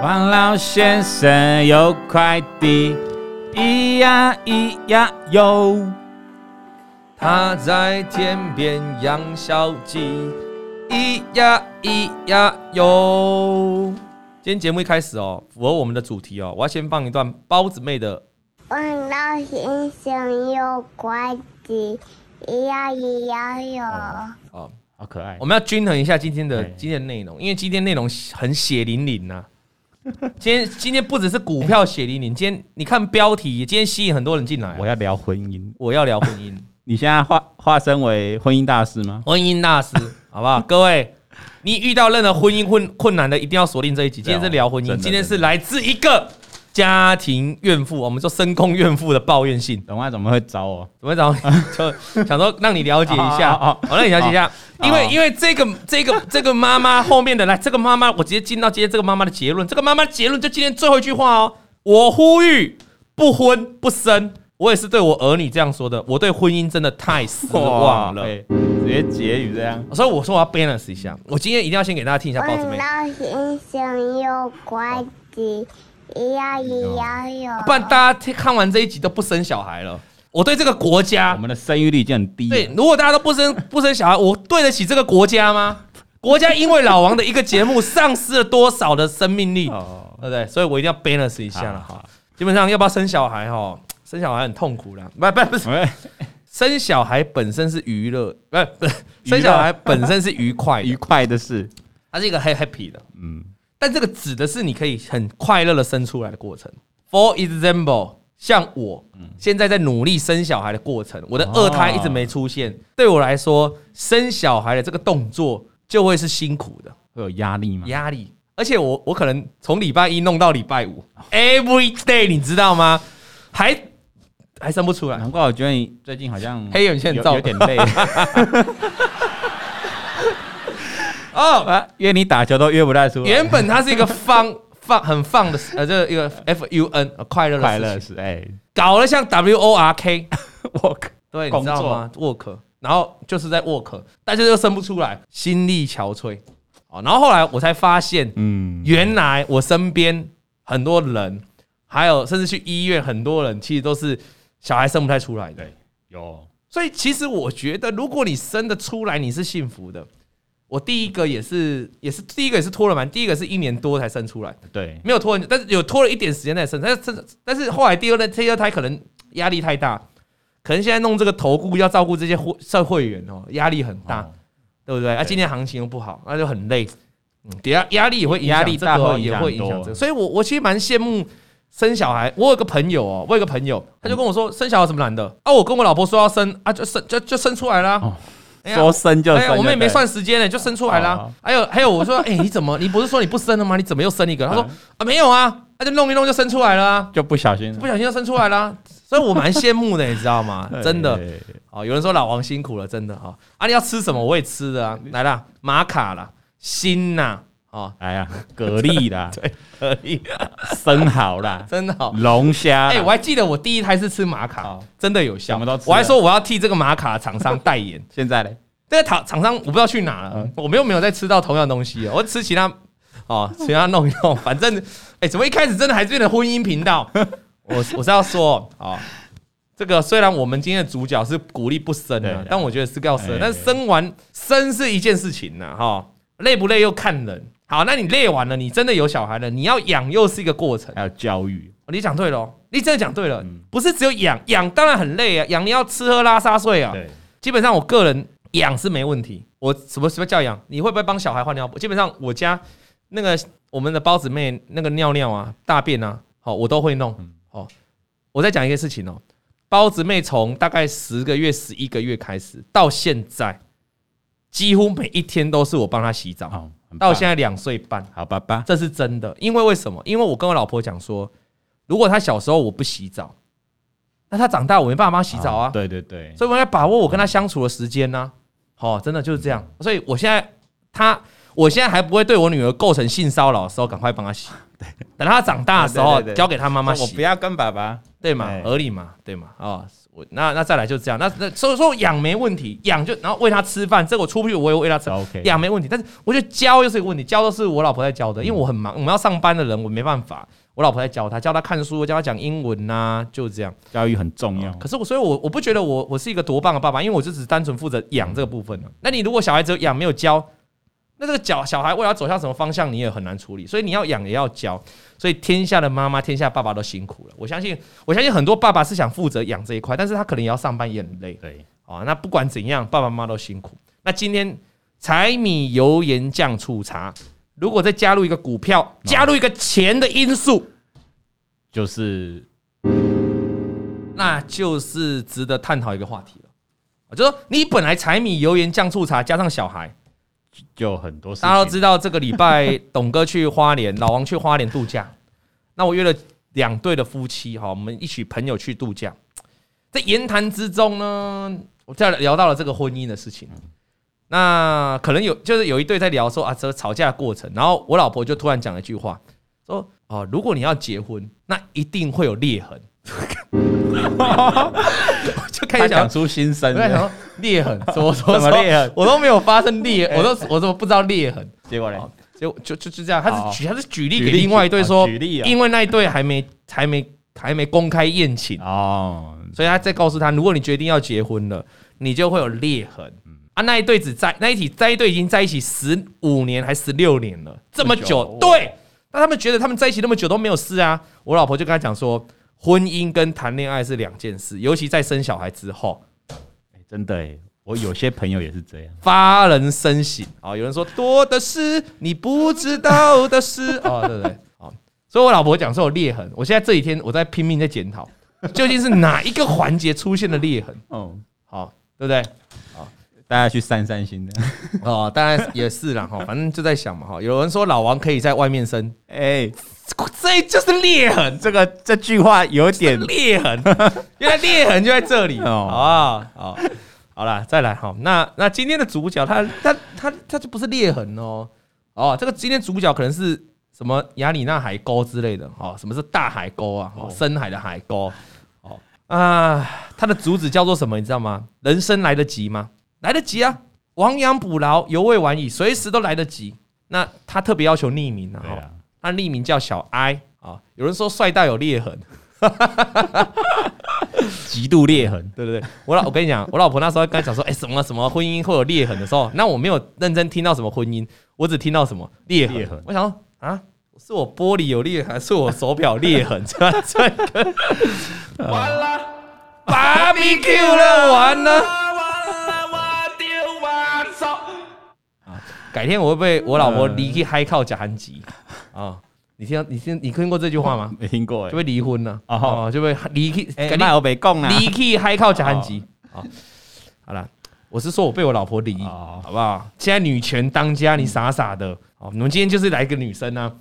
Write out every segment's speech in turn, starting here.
王老先生有块地，咿呀咿呀哟，他在田边养小鸡，咿呀咿呀哟。今天节目一开始哦，符合我们的主题哦，我要先放一段包子妹的。王老先生有块地，咿呀咿呀哟。哦，好可爱。我们要均衡一下今天的今天的内容，因为今天内容很血淋淋呐。今天今天不只是股票血淋淋，今天你看标题，今天吸引很多人进来。我要聊婚姻，我要聊婚姻。你现在化化身为婚姻大师吗？婚姻大师，好不好？各位，你遇到任何婚姻困困难的，一定要锁定这一集。今天是聊婚姻，今天是来自一个家庭怨妇，我们说深宫怨妇的抱怨信。等下怎么会找我？怎么会找你？就想说让你了解一下，我，让你了解一下。因为因为这个这个这个妈妈后面的来，这个妈妈我直接进到今天这个妈妈的结论。这个妈妈结论就今天最后一句话哦，我呼吁不婚不生。我也是对我儿女这样说的。我对婚姻真的太失望了。直接结语这样。所以我说我要 balance 一下。我今天一定要先给大家听一下包子妹。王老先生有块地，咿呀咿呀哟。不然大家看完这一集都不生小孩了。我对这个国家，我们的生育率已经很低。对，如果大家都不生 不生小孩，我对得起这个国家吗？国家因为老王的一个节目丧失了多少的生命力，对不对？所以我一定要 balance 一下了哈。基本上要不要生小孩哈？生小孩很痛苦啦，不不不是，生小孩本身是娱乐，不不，生小孩本身是愉快 愉快的事，它是一个 happy 的，嗯，但这个指的是你可以很快乐的生出来的过程。For example，像我现在在努力生小孩的过程，我的二胎一直没出现，对我来说，生小孩的这个动作就会是辛苦的，会有压力吗？压力，而且我我可能从礼拜一弄到礼拜五，every day，你知道吗？还还生不出来，难怪我觉得你最近好像黑眼圈有有点累。哦，约你打球都约不太出来。原本它是一个放 放很放的呃，这个一个 F U N 快乐快乐是哎，搞得像 W O R K work 对，你知道吗？work，然后就是在 work，大家又生不出来，心力憔悴。哦，然后后来我才发现，嗯，原来我身边很多人，还有甚至去医院，很多人其实都是。小孩生不太出来，对，有，所以其实我觉得，如果你生得出来，你是幸福的。我第一个也是，也是第一个也是拖了蛮，第一个是一年多才生出来，对，没有拖很久，但是有拖了一点时间在生，但是但是后来第二胎、第二胎可能压力太大，可能现在弄这个投顾要照顾这些会社会员哦，压力很大，对不对？啊，今年行情又不好，那就很累，嗯，压压力也会压力大，也会影响这个，所以我我其实蛮羡慕。生小孩，我有个朋友哦，我有个朋友，他就跟我说，生小孩什么难的啊？我跟我老婆说要生啊，就生就就生出来了。说生就生，我们也没算时间呢，就生出来了。还有还有，我说，哎，你怎么？你不是说你不生了吗？你怎么又生一个？他说啊，没有啊，他就弄一弄就生出来了，就不小心，不小心就生出来了。所以我蛮羡慕的，你知道吗？真的。哦，有人说老王辛苦了，真的啊。啊，你要吃什么？我也吃的啊。来啦，玛卡啦，心呐。哦，哎呀，蛤蜊啦，对，蛤蜊，生蚝啦，真的好，龙虾。哎，我还记得我第一胎是吃玛卡，真的有效。我还说我要替这个玛卡厂商代言。现在嘞，这个厂厂商我不知道去哪了，我们又没有再吃到同样东西，我吃其他，哦，其他弄一弄，反正，哎，怎么一开始真的还是变成婚姻频道？我我是要说，哦，这个虽然我们今天的主角是鼓励不生的，但我觉得是要生，但是生完生是一件事情呢，哈，累不累又看人。好，那你累完了，你真的有小孩了，你要养又是一个过程，还有教育。你讲对了，你真的讲对了，不是只有养养，当然很累啊，养你要吃喝拉撒睡啊。对，基本上我个人养是没问题。我什么什么叫养？你会不会帮小孩换尿布？基本上我家那个我们的包子妹那个尿尿啊、大便啊，好，我都会弄。好，我再讲一个事情哦，包子妹从大概十个月、十一个月开始到现在，几乎每一天都是我帮他洗澡。到现在两岁半，好爸爸，这是真的。因为为什么？因为我跟我老婆讲说，如果他小时候我不洗澡，那他长大我没办法帮他洗澡啊。对对对，所以我要把握我跟他相处的时间呢。好，真的就是这样。所以我现在他，我现在还不会对我女儿构成性骚扰的时候，赶快帮她洗。对，等她长大的时候，交给她妈妈洗。我不要跟爸爸，对嘛？合理嘛？对嘛？啊，我那那再来就这样。那那所以说养没问题，养就然后喂他吃饭，这个我出不去我也喂他吃。养没问题。但是我觉得教又是一个问题，教都是我老婆在教的，因为我很忙，我们要上班的人，我没办法。我老婆在教他，教他看书，教他讲英文呐、啊，就这样。教育很重要。可是我，所以我我不觉得我我是一个多棒的爸爸，因为我就只单纯负责养这个部分。那你如果小孩子养没有教，那这个小小孩未来走向什么方向，你也很难处理。所以你要养也要教。所以天下的妈妈，天下爸爸都辛苦了。我相信，我相信很多爸爸是想负责养这一块，但是他可能也要上班，也很累。对，啊，那不管怎样，爸爸妈妈都辛苦。那今天柴米油盐酱醋茶，如果再加入一个股票，加入一个钱的因素。就是，那就是值得探讨一个话题了。就说你本来柴米油盐酱醋茶加上小孩，就很多。大家都知道，这个礼拜董哥去花莲，老王去花莲度假。那我约了两对的夫妻，哈，我们一起朋友去度假。在言谈之中呢，我在聊到了这个婚姻的事情。那可能有，就是有一对在聊说啊，这吵架的过程。然后我老婆就突然讲了一句话，说。哦，如果你要结婚，那一定会有裂痕。就开始讲出心声，我在想说裂痕，什么说 什么裂痕？我都没有发生裂，我都我都不知道裂痕。结果呢？结果就就就这样，他是举他是举例给另外一对说，举例，因为那一对还没还没还没公开宴请哦，所以他再告诉他，如果你决定要结婚了，你就会有裂痕。啊，那一对只在那一起在一对已经在一起十五年还十六年了，这么久，对。那他们觉得他们在一起那么久都没有事啊！我老婆就跟他讲说，婚姻跟谈恋爱是两件事，尤其在生小孩之后。真的诶，我有些朋友也是这样，发人深省啊！有人说多的是你不知道的事啊，对不对？啊，所以我老婆讲说有裂痕，我现在这几天我在拼命在检讨，究竟是哪一个环节出现了裂痕？哦，好，对不对？好大家去散散心的哦，当然也是啦哈，反正就在想嘛哈。有人说老王可以在外面生，哎，这就是裂痕。这个这句话有点裂痕，原来裂痕就在这里哦。好好，好了，再来哈。那那今天的主角他他他他就不是裂痕哦。哦，这个今天主角可能是什么亚里纳海沟之类的哦。什么是大海沟啊？深海的海沟。哦啊，它的主旨叫做什么？你知道吗？人生来得及吗？来得及啊，亡羊补牢，犹未晚矣，随时都来得及。那他特别要求匿名啊，他匿名叫小 I 啊。有人说帅到有裂痕，极度裂痕，对对对。我老我跟你讲，我老婆那时候刚才讲说，哎，什么什么婚姻会有裂痕的时候，那我没有认真听到什么婚姻，我只听到什么裂痕。我想说啊，是我玻璃有裂痕，还是我手表裂痕？这这完了，b 比 Q 了，完了。改天我会被我老婆离去嗨靠假韩籍啊？你听你听你听过这句话吗？没听过哎，就会离婚了啊，就会离去。哎，那我没讲啊，离去嗨靠假韩籍啊。好了，我是说我被我老婆离，好不好？现在女权当家，你傻傻的。哦，我们今天就是来一个女生呢，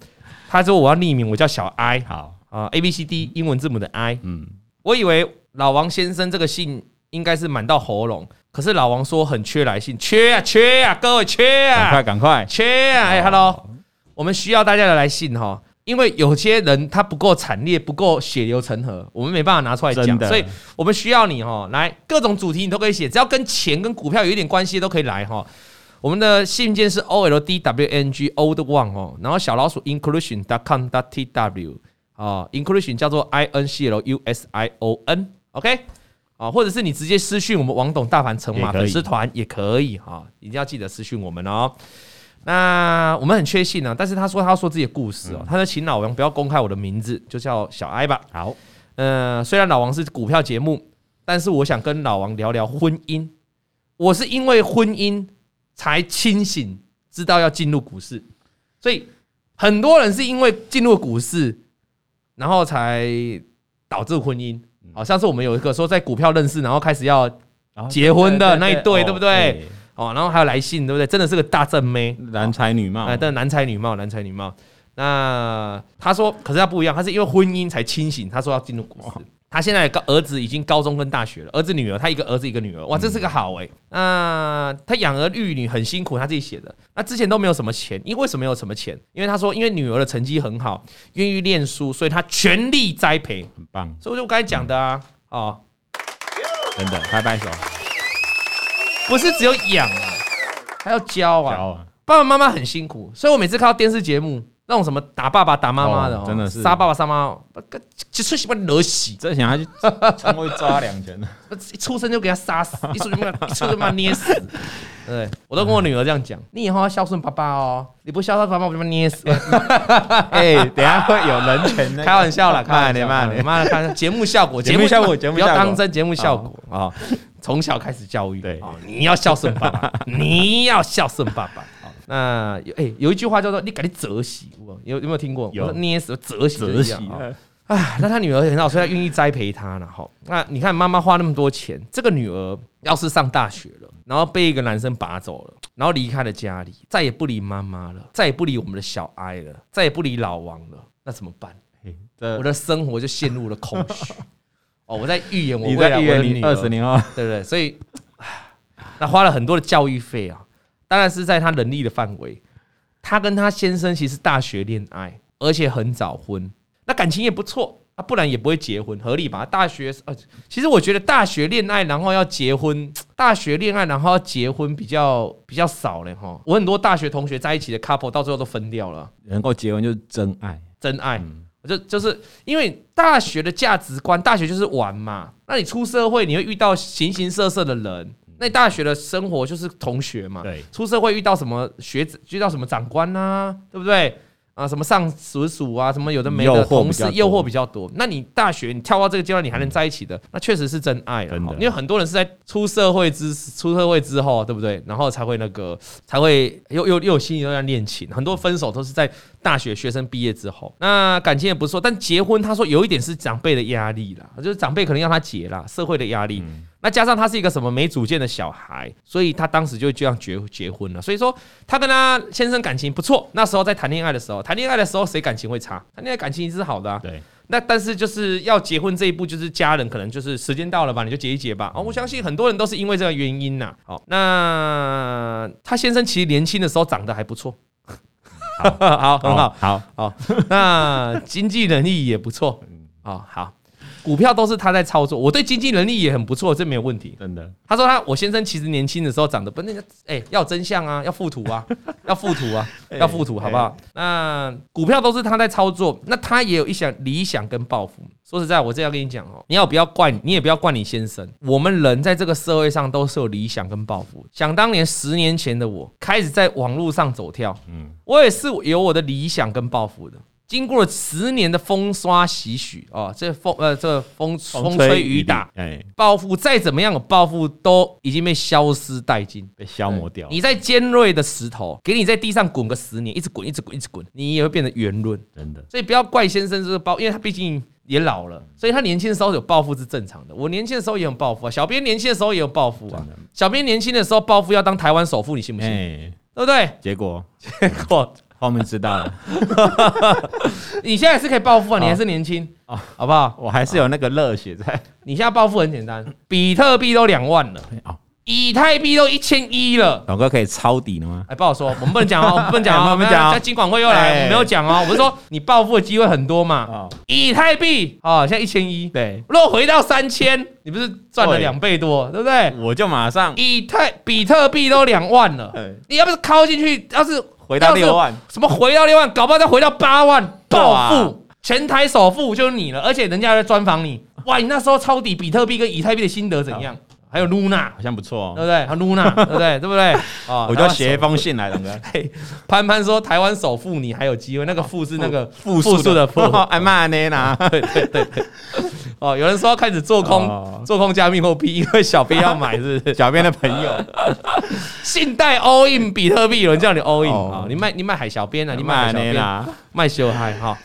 她说我要匿名，我叫小 I，好啊，A B C D 英文字母的 I。嗯，我以为老王先生这个姓应该是满到喉咙。可是老王说很缺来信，缺啊缺啊，各位缺啊，赶快赶快缺啊！哎，Hello，我们需要大家的来信哈，因为有些人他不够惨烈，不够血流成河，我们没办法拿出来讲，所以我们需要你哈，来各种主题你都可以写，只要跟钱跟股票有一点关系都可以来哈。我们的信件是 O L D W N G Old One 哦，然后小老鼠 inclusion dot com dot T W 啊，inclusion 叫做 I N C L U S I O N，OK。啊，或者是你直接私讯我们王董大盘成马粉丝团也可以哈，一定要记得私讯我们哦。那我们很确信呢，但是他说他要说自己的故事哦，他说请老王不要公开我的名字，就叫小艾吧。好，嗯，虽然老王是股票节目，但是我想跟老王聊聊婚姻。我是因为婚姻才清醒，知道要进入股市，所以很多人是因为进入股市，然后才导致婚姻。好像是我们有一个说在股票认识，然后开始要结婚的那一对，对不对？哦，然后还有来信，对不对？真的是个大正妹，男才女貌，哎，但男才女貌，男才女貌。那他说，可是他不一样，他是因为婚姻才清醒。他说要进入股市，他现在高儿子已经高中跟大学了，儿子女儿，他一个儿子一个女儿，哇，这是个好哎。那他养儿育女很辛苦，他自己写的。那之前都没有什么钱，因为为什么没有什么钱？因为他说，因为女儿的成绩很好，愿意念书，所以他全力栽培，很棒。所以就我刚才讲的啊，哦，真的，拍拍手。不是只有养啊，还要教啊，教啊。爸爸妈妈很辛苦，所以我每次看到电视节目。那种什么打爸爸打妈妈的，真的是。杀爸爸杀妈妈，就出喜欢惹喜，这想他去常会抓两拳的，一出生就给他杀死，一出生就一出生就把他捏死。对，我都跟我女儿这样讲，你以后要孝顺爸爸哦，你不孝顺爸爸，我就把你捏死。哎，等下会有人权，开玩笑啦，慢点慢点，妈的，看节目效果，节目效果，节目不要当真，节目效果啊，从小开始教育，对，你要孝顺爸爸，你要孝顺爸爸。那有哎，有一句话叫做“你赶紧折喜”，有有没有听过？有捏死折喜折喜啊！啊，那他女儿很好，所以他愿意栽培他了哈。那你看妈妈花那么多钱，这个女儿要是上大学了，然后被一个男生拔走了，然后离开了家里，再也不理妈妈了，再也不理我们的小哀了，再也不理老王了，那怎么办？我的生活就陷入了空虚。哦，我在预言我未来的女儿，二十年后，对不对？所以，那花了很多的教育费啊。当然是在他能力的范围。他跟他先生其实大学恋爱，而且很早婚，那感情也不错啊，不然也不会结婚，合理吧？大学呃，其实我觉得大学恋爱然后要结婚，大学恋爱然后要结婚比较比较少嘞哈。我很多大学同学在一起的 couple 到最后都分掉了，能够结婚就是真爱，真爱。我就就是因为大学的价值观，大学就是玩嘛，那你出社会你会遇到形形色色的人。那大学的生活就是同学嘛，对，出社会遇到什么学子，遇到什么长官呐、啊，对不对？啊，什么上属属啊，什么有的没的同事，诱惑比较多。那你大学你跳到这个阶段，你还能在一起的，那确实是真爱了。因为很多人是在出社会之出社会之后，对不对？然后才会那个才会又又又有心又要恋情，很多分手都是在大学学生毕业之后。那感情也不错，但结婚他说有一点是长辈的压力啦，就是长辈可能要他结啦，社会的压力。那加上他是一个什么没主见的小孩，所以他当时就这样结结婚了。所以说他跟他先生感情不错。那时候在谈恋爱的时候，谈恋爱的时候谁感情会差？谈恋爱感情一直是好的啊。对。那但是就是要结婚这一步，就是家人可能就是时间到了吧，你就结一结吧。哦，我相信很多人都是因为这个原因呐。哦，那他先生其实年轻的时候长得还不错，好，很好，好，好。那经济能力也不错，哦，好。股票都是他在操作，我对经济能力也很不错，这没有问题。真的，他说他我先生其实年轻的时候长得不那个，哎，要真相啊，要附图啊，要附图啊，要附图，好不好？那股票都是他在操作，那他也有一想理想跟抱负。说实在，我这要跟你讲哦，你要不要怪你，你也不要怪你先生。我们人在这个社会上都是有理想跟抱负。想当年十年前的我，开始在网络上走跳，嗯，我也是有我的理想跟抱负的。经过了十年的风刷洗许哦，这风呃这风风吹雨打，哎，抱负再怎么样的报复都已经被消失殆尽，被消磨掉。你在尖锐的石头，给你在地上滚个十年，一直滚，一直滚，一直滚，你也会变得圆润。真的，所以不要怪先生这个抱，因为他毕竟也老了，所以他年轻的时候有暴富是正常的。我年轻的时候也有暴富啊，小编年轻的时候也有暴富啊。小编年轻的时候暴富要当台湾首富，你信不信？对不对？结果，结果。后面知道了，你现在是可以暴富啊，你还是年轻啊，好不好？我还是有那个热血在。你现在暴富很简单，比特币都两万了，以太币都一千一了。老哥可以抄底了吗？哎，不好说，我们不能讲哦，我们不能讲哦，我们讲。金管会又来，我没有讲哦，我是说你暴富的机会很多嘛。以太币啊，现在一千一，对，如果回到三千，你不是赚了两倍多，对不对？我就马上，以太比特币都两万了，你要不是靠进去，要是。回到六万，什么回到六万，搞不好再回到八万，暴富，前台首富就是你了，而且人家在专访你，哇，你那时候抄底比特币跟以太币的心得怎样？还有露娜，好像不错，对不对？还有露娜，对不对？对不对？啊，我就写一封信来，两个。潘潘说台湾首富你还有机会，那个富是那个复数的富，哎妈呢啦，对对对。哦，有人说要开始做空，做空加密货币，因为小编要买，是不是？小编的朋友，信贷 all in 比特币，有人叫你 all in 啊？你卖你卖海小编啊？你卖海小编，卖小海哈？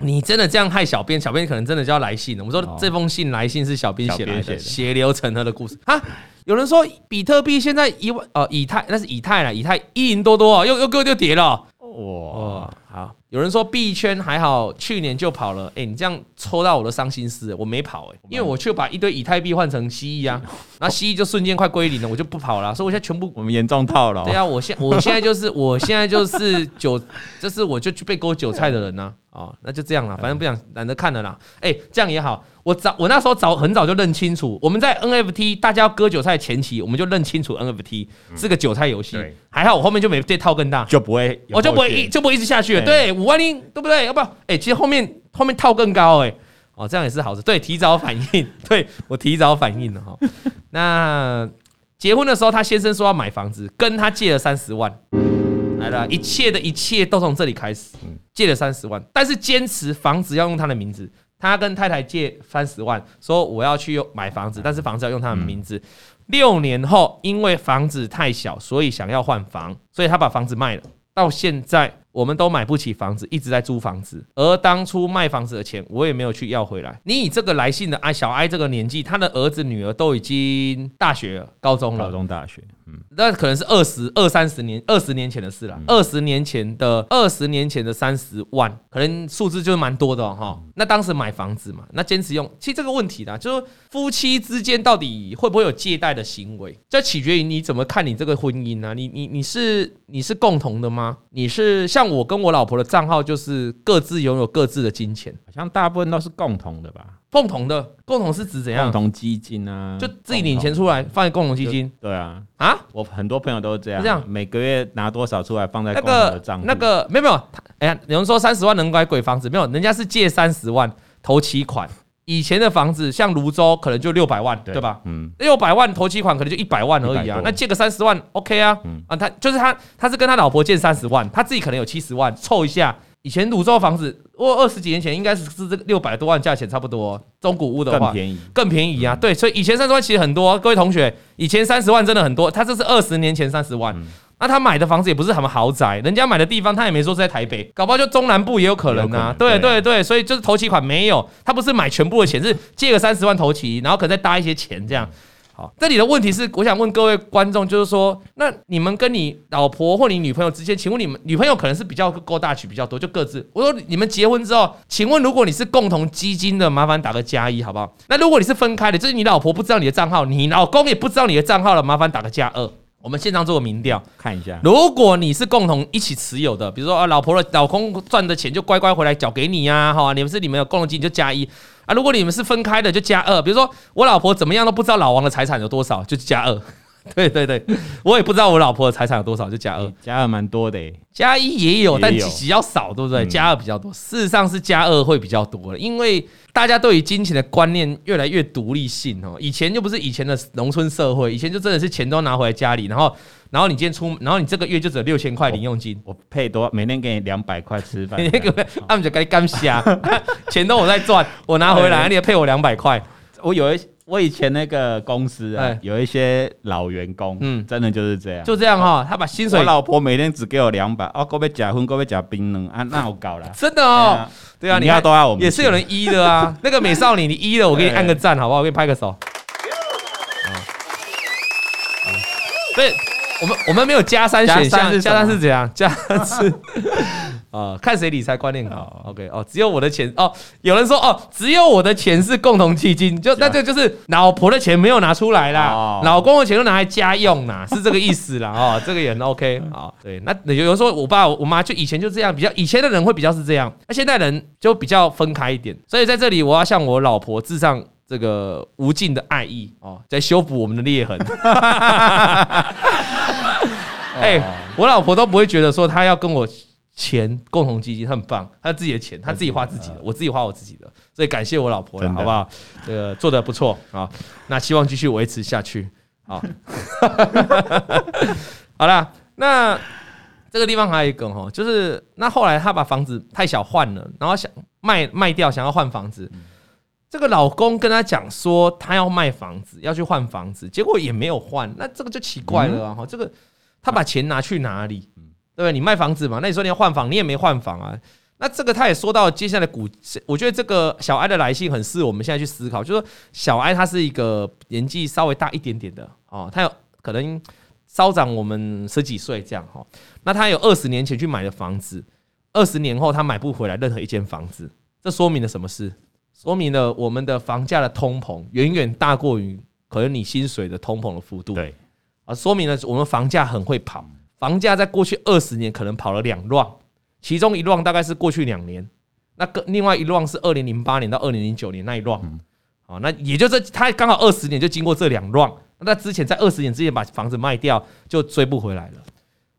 你真的这样害小编？小编可能真的就要来信了。我说这封信来信是小编写来的，血流成河的故事啊！有人说比特币现在一万呃，以太那是以太了，以太一银多多，又又又又跌了，哇！好，有人说币圈还好，去年就跑了。哎、欸，你这样戳到我的伤心事，我没跑哎、欸，因为我去把一堆以太币换成蜥蜴啊，那蜥蜴就瞬间快归零了，我就不跑了。所以我现在全部我们严重套了。对啊，我现 我现在就是我现在就是韭，就是我就去被割韭菜的人呢、啊。哦，那就这样了，反正不想懒得看了啦。哎、欸，这样也好。我早我那时候早很早就认清楚，我们在 NFT 大家要割韭菜前期，我们就认清楚 NFT 是个韭菜游戏。还好我后面就没这套更大，就不会，我就不会一就不会一直下去了。对，五万零对不对？要不要？哎，其实后面后面套更高哎，哦，这样也是好事。对，提早反应，对我提早反应了哈。那结婚的时候，他先生说要买房子，跟他借了三十万，来了，一切的一切都从这里开始，借了三十万，但是坚持房子要用他的名字。他跟太太借三十万，说我要去用买房子，但是房子要用他的名字。六年后，因为房子太小，所以想要换房，所以他把房子卖了。到现在。我们都买不起房子，一直在租房子。而当初卖房子的钱，我也没有去要回来。你以这个来信的哎，小艾这个年纪，他的儿子女儿都已经大学了，高中了，高中大学，嗯，那可能是二十二三十年，二十年前的事了。二十年前的二十年前的三十万，可能数字就是蛮多的哈。那当时买房子嘛，那坚持用，其实这个问题呢，就是夫妻之间到底会不会有借贷的行为，这取决于你怎么看你这个婚姻啊。你你你是你是共同的吗？你是像。像我跟我老婆的账号就是各自拥有各自的金钱，好像大部分都是共同的吧？共同的，共同是指怎样？共同基金啊，就自己领钱出来放在共同基金。对啊，啊，我很多朋友都是这样，这样每个月拿多少出来放在共同的账户。那个没有没有，哎呀，有人说三十万能买鬼房子，没有，人家是借三十万投期款。以前的房子像泸州可能就六百万，对吧？嗯，六百万投期款可能就一百万而已啊。那借个三十万，OK 啊？啊，他就是他，他是跟他老婆借三十万，他自己可能有七十万，凑一下。以前芦洲房子，我二十几年前应该是是这个六百多万价钱差不多，中古屋的话更便宜，更便宜啊。对，所以以前三十万其实很多，各位同学，以前三十万真的很多，他这是二十年前三十万。那他买的房子也不是什么豪宅，人家买的地方他也没说是在台北，搞不好就中南部也有可能啊。对对对，所以就是头期款没有，他不是买全部的钱，是借个三十万头期，然后可能再搭一些钱这样。好，这里的问题是，我想问各位观众，就是说，那你们跟你老婆或你女朋友之间，请问你们女朋友可能是比较勾大曲比较多，就各自。我说你们结婚之后，请问如果你是共同基金的，麻烦打个加一好不好？那如果你是分开的，就是你老婆不知道你的账号，你老公也不知道你的账号了，麻烦打个加二。我们现场做个民调，看一下。如果你是共同一起持有的，比如说啊，老婆的老公赚的钱就乖乖回来缴给你呀，哈，你们是你们有共同基金就加一啊。如果你们是分开的，就加二。比如说我老婆怎么样都不知道老王的财产有多少，就加二。对对对，我也不知道我老婆的财产有多少，就加二。加二蛮多的，加一也有，但比较少，对不对？加二比较多，事实上是加二会比较多，因为。大家对于金钱的观念越来越独立性哦，以前就不是以前的农村社会，以前就真的是钱都拿回来家里，然后，然后你今天出，然后你这个月就只有六千块零用金，我配多，每天给你两百块吃饭，每天给 他们就该干瞎，钱都我在赚，我拿回来，你也配我两百块，我有一。我以前那个公司啊，有一些老员工，嗯，真的就是这样，就这样哈。他把薪水，我老婆每天只给我两百，哦，够被假婚，够被假冰冷啊，那我搞了，真的哦。对啊，你要都要我们，也是有人一的啊。那个美少女，你一了，我给你按个赞，好不好？我给你拍个手。对，我们我们没有加三选项，加三是怎样？加三是。啊，看谁理财观念好，OK 哦，只有我的钱哦。有人说哦，只有我的钱是共同基金，就那这就是老婆的钱没有拿出来啦，老公的钱都拿来家用啦，是这个意思啦。哦，这个也很 OK 啊。对，那有有时候我爸我妈就以前就这样，比较以前的人会比较是这样，那现在人就比较分开一点。所以在这里，我要向我老婆致上这个无尽的爱意哦，在修补我们的裂痕。哎，我老婆都不会觉得说她要跟我。钱共同基金他很棒，他自己的钱，他自己花自己的，我自己花我自己的，所以感谢我老婆了，好不好？这个做的不错啊，那希望继续维持下去。好，好了，那这个地方还有一个哈，就是那后来他把房子太小换了，然后想卖卖掉，想要换房子。这个老公跟他讲说他要卖房子，要去换房子，结果也没有换，那这个就奇怪了哈。这个他把钱拿去哪里？对，你卖房子嘛？那你说你要换房，你也没换房啊。那这个他也说到接下来股，我觉得这个小艾的来信很适合我们现在去思考，就是说小艾他是一个年纪稍微大一点点的哦，他有可能稍长我们十几岁这样哈。那他有二十年前去买的房子，二十年后他买不回来任何一间房子，这说明了什么事？说明了我们的房价的通膨远远大过于可能你薪水的通膨的幅度。对，啊，说明了我们房价很会跑，房价在过去二十年可能跑了两浪，其中一浪大概是过去两年，那个另外一浪是二零零八年到二零零九年那一浪。啊，那也就是他刚好二十年就经过这两浪，那之前在二十年之前把房子卖掉就追不回来了。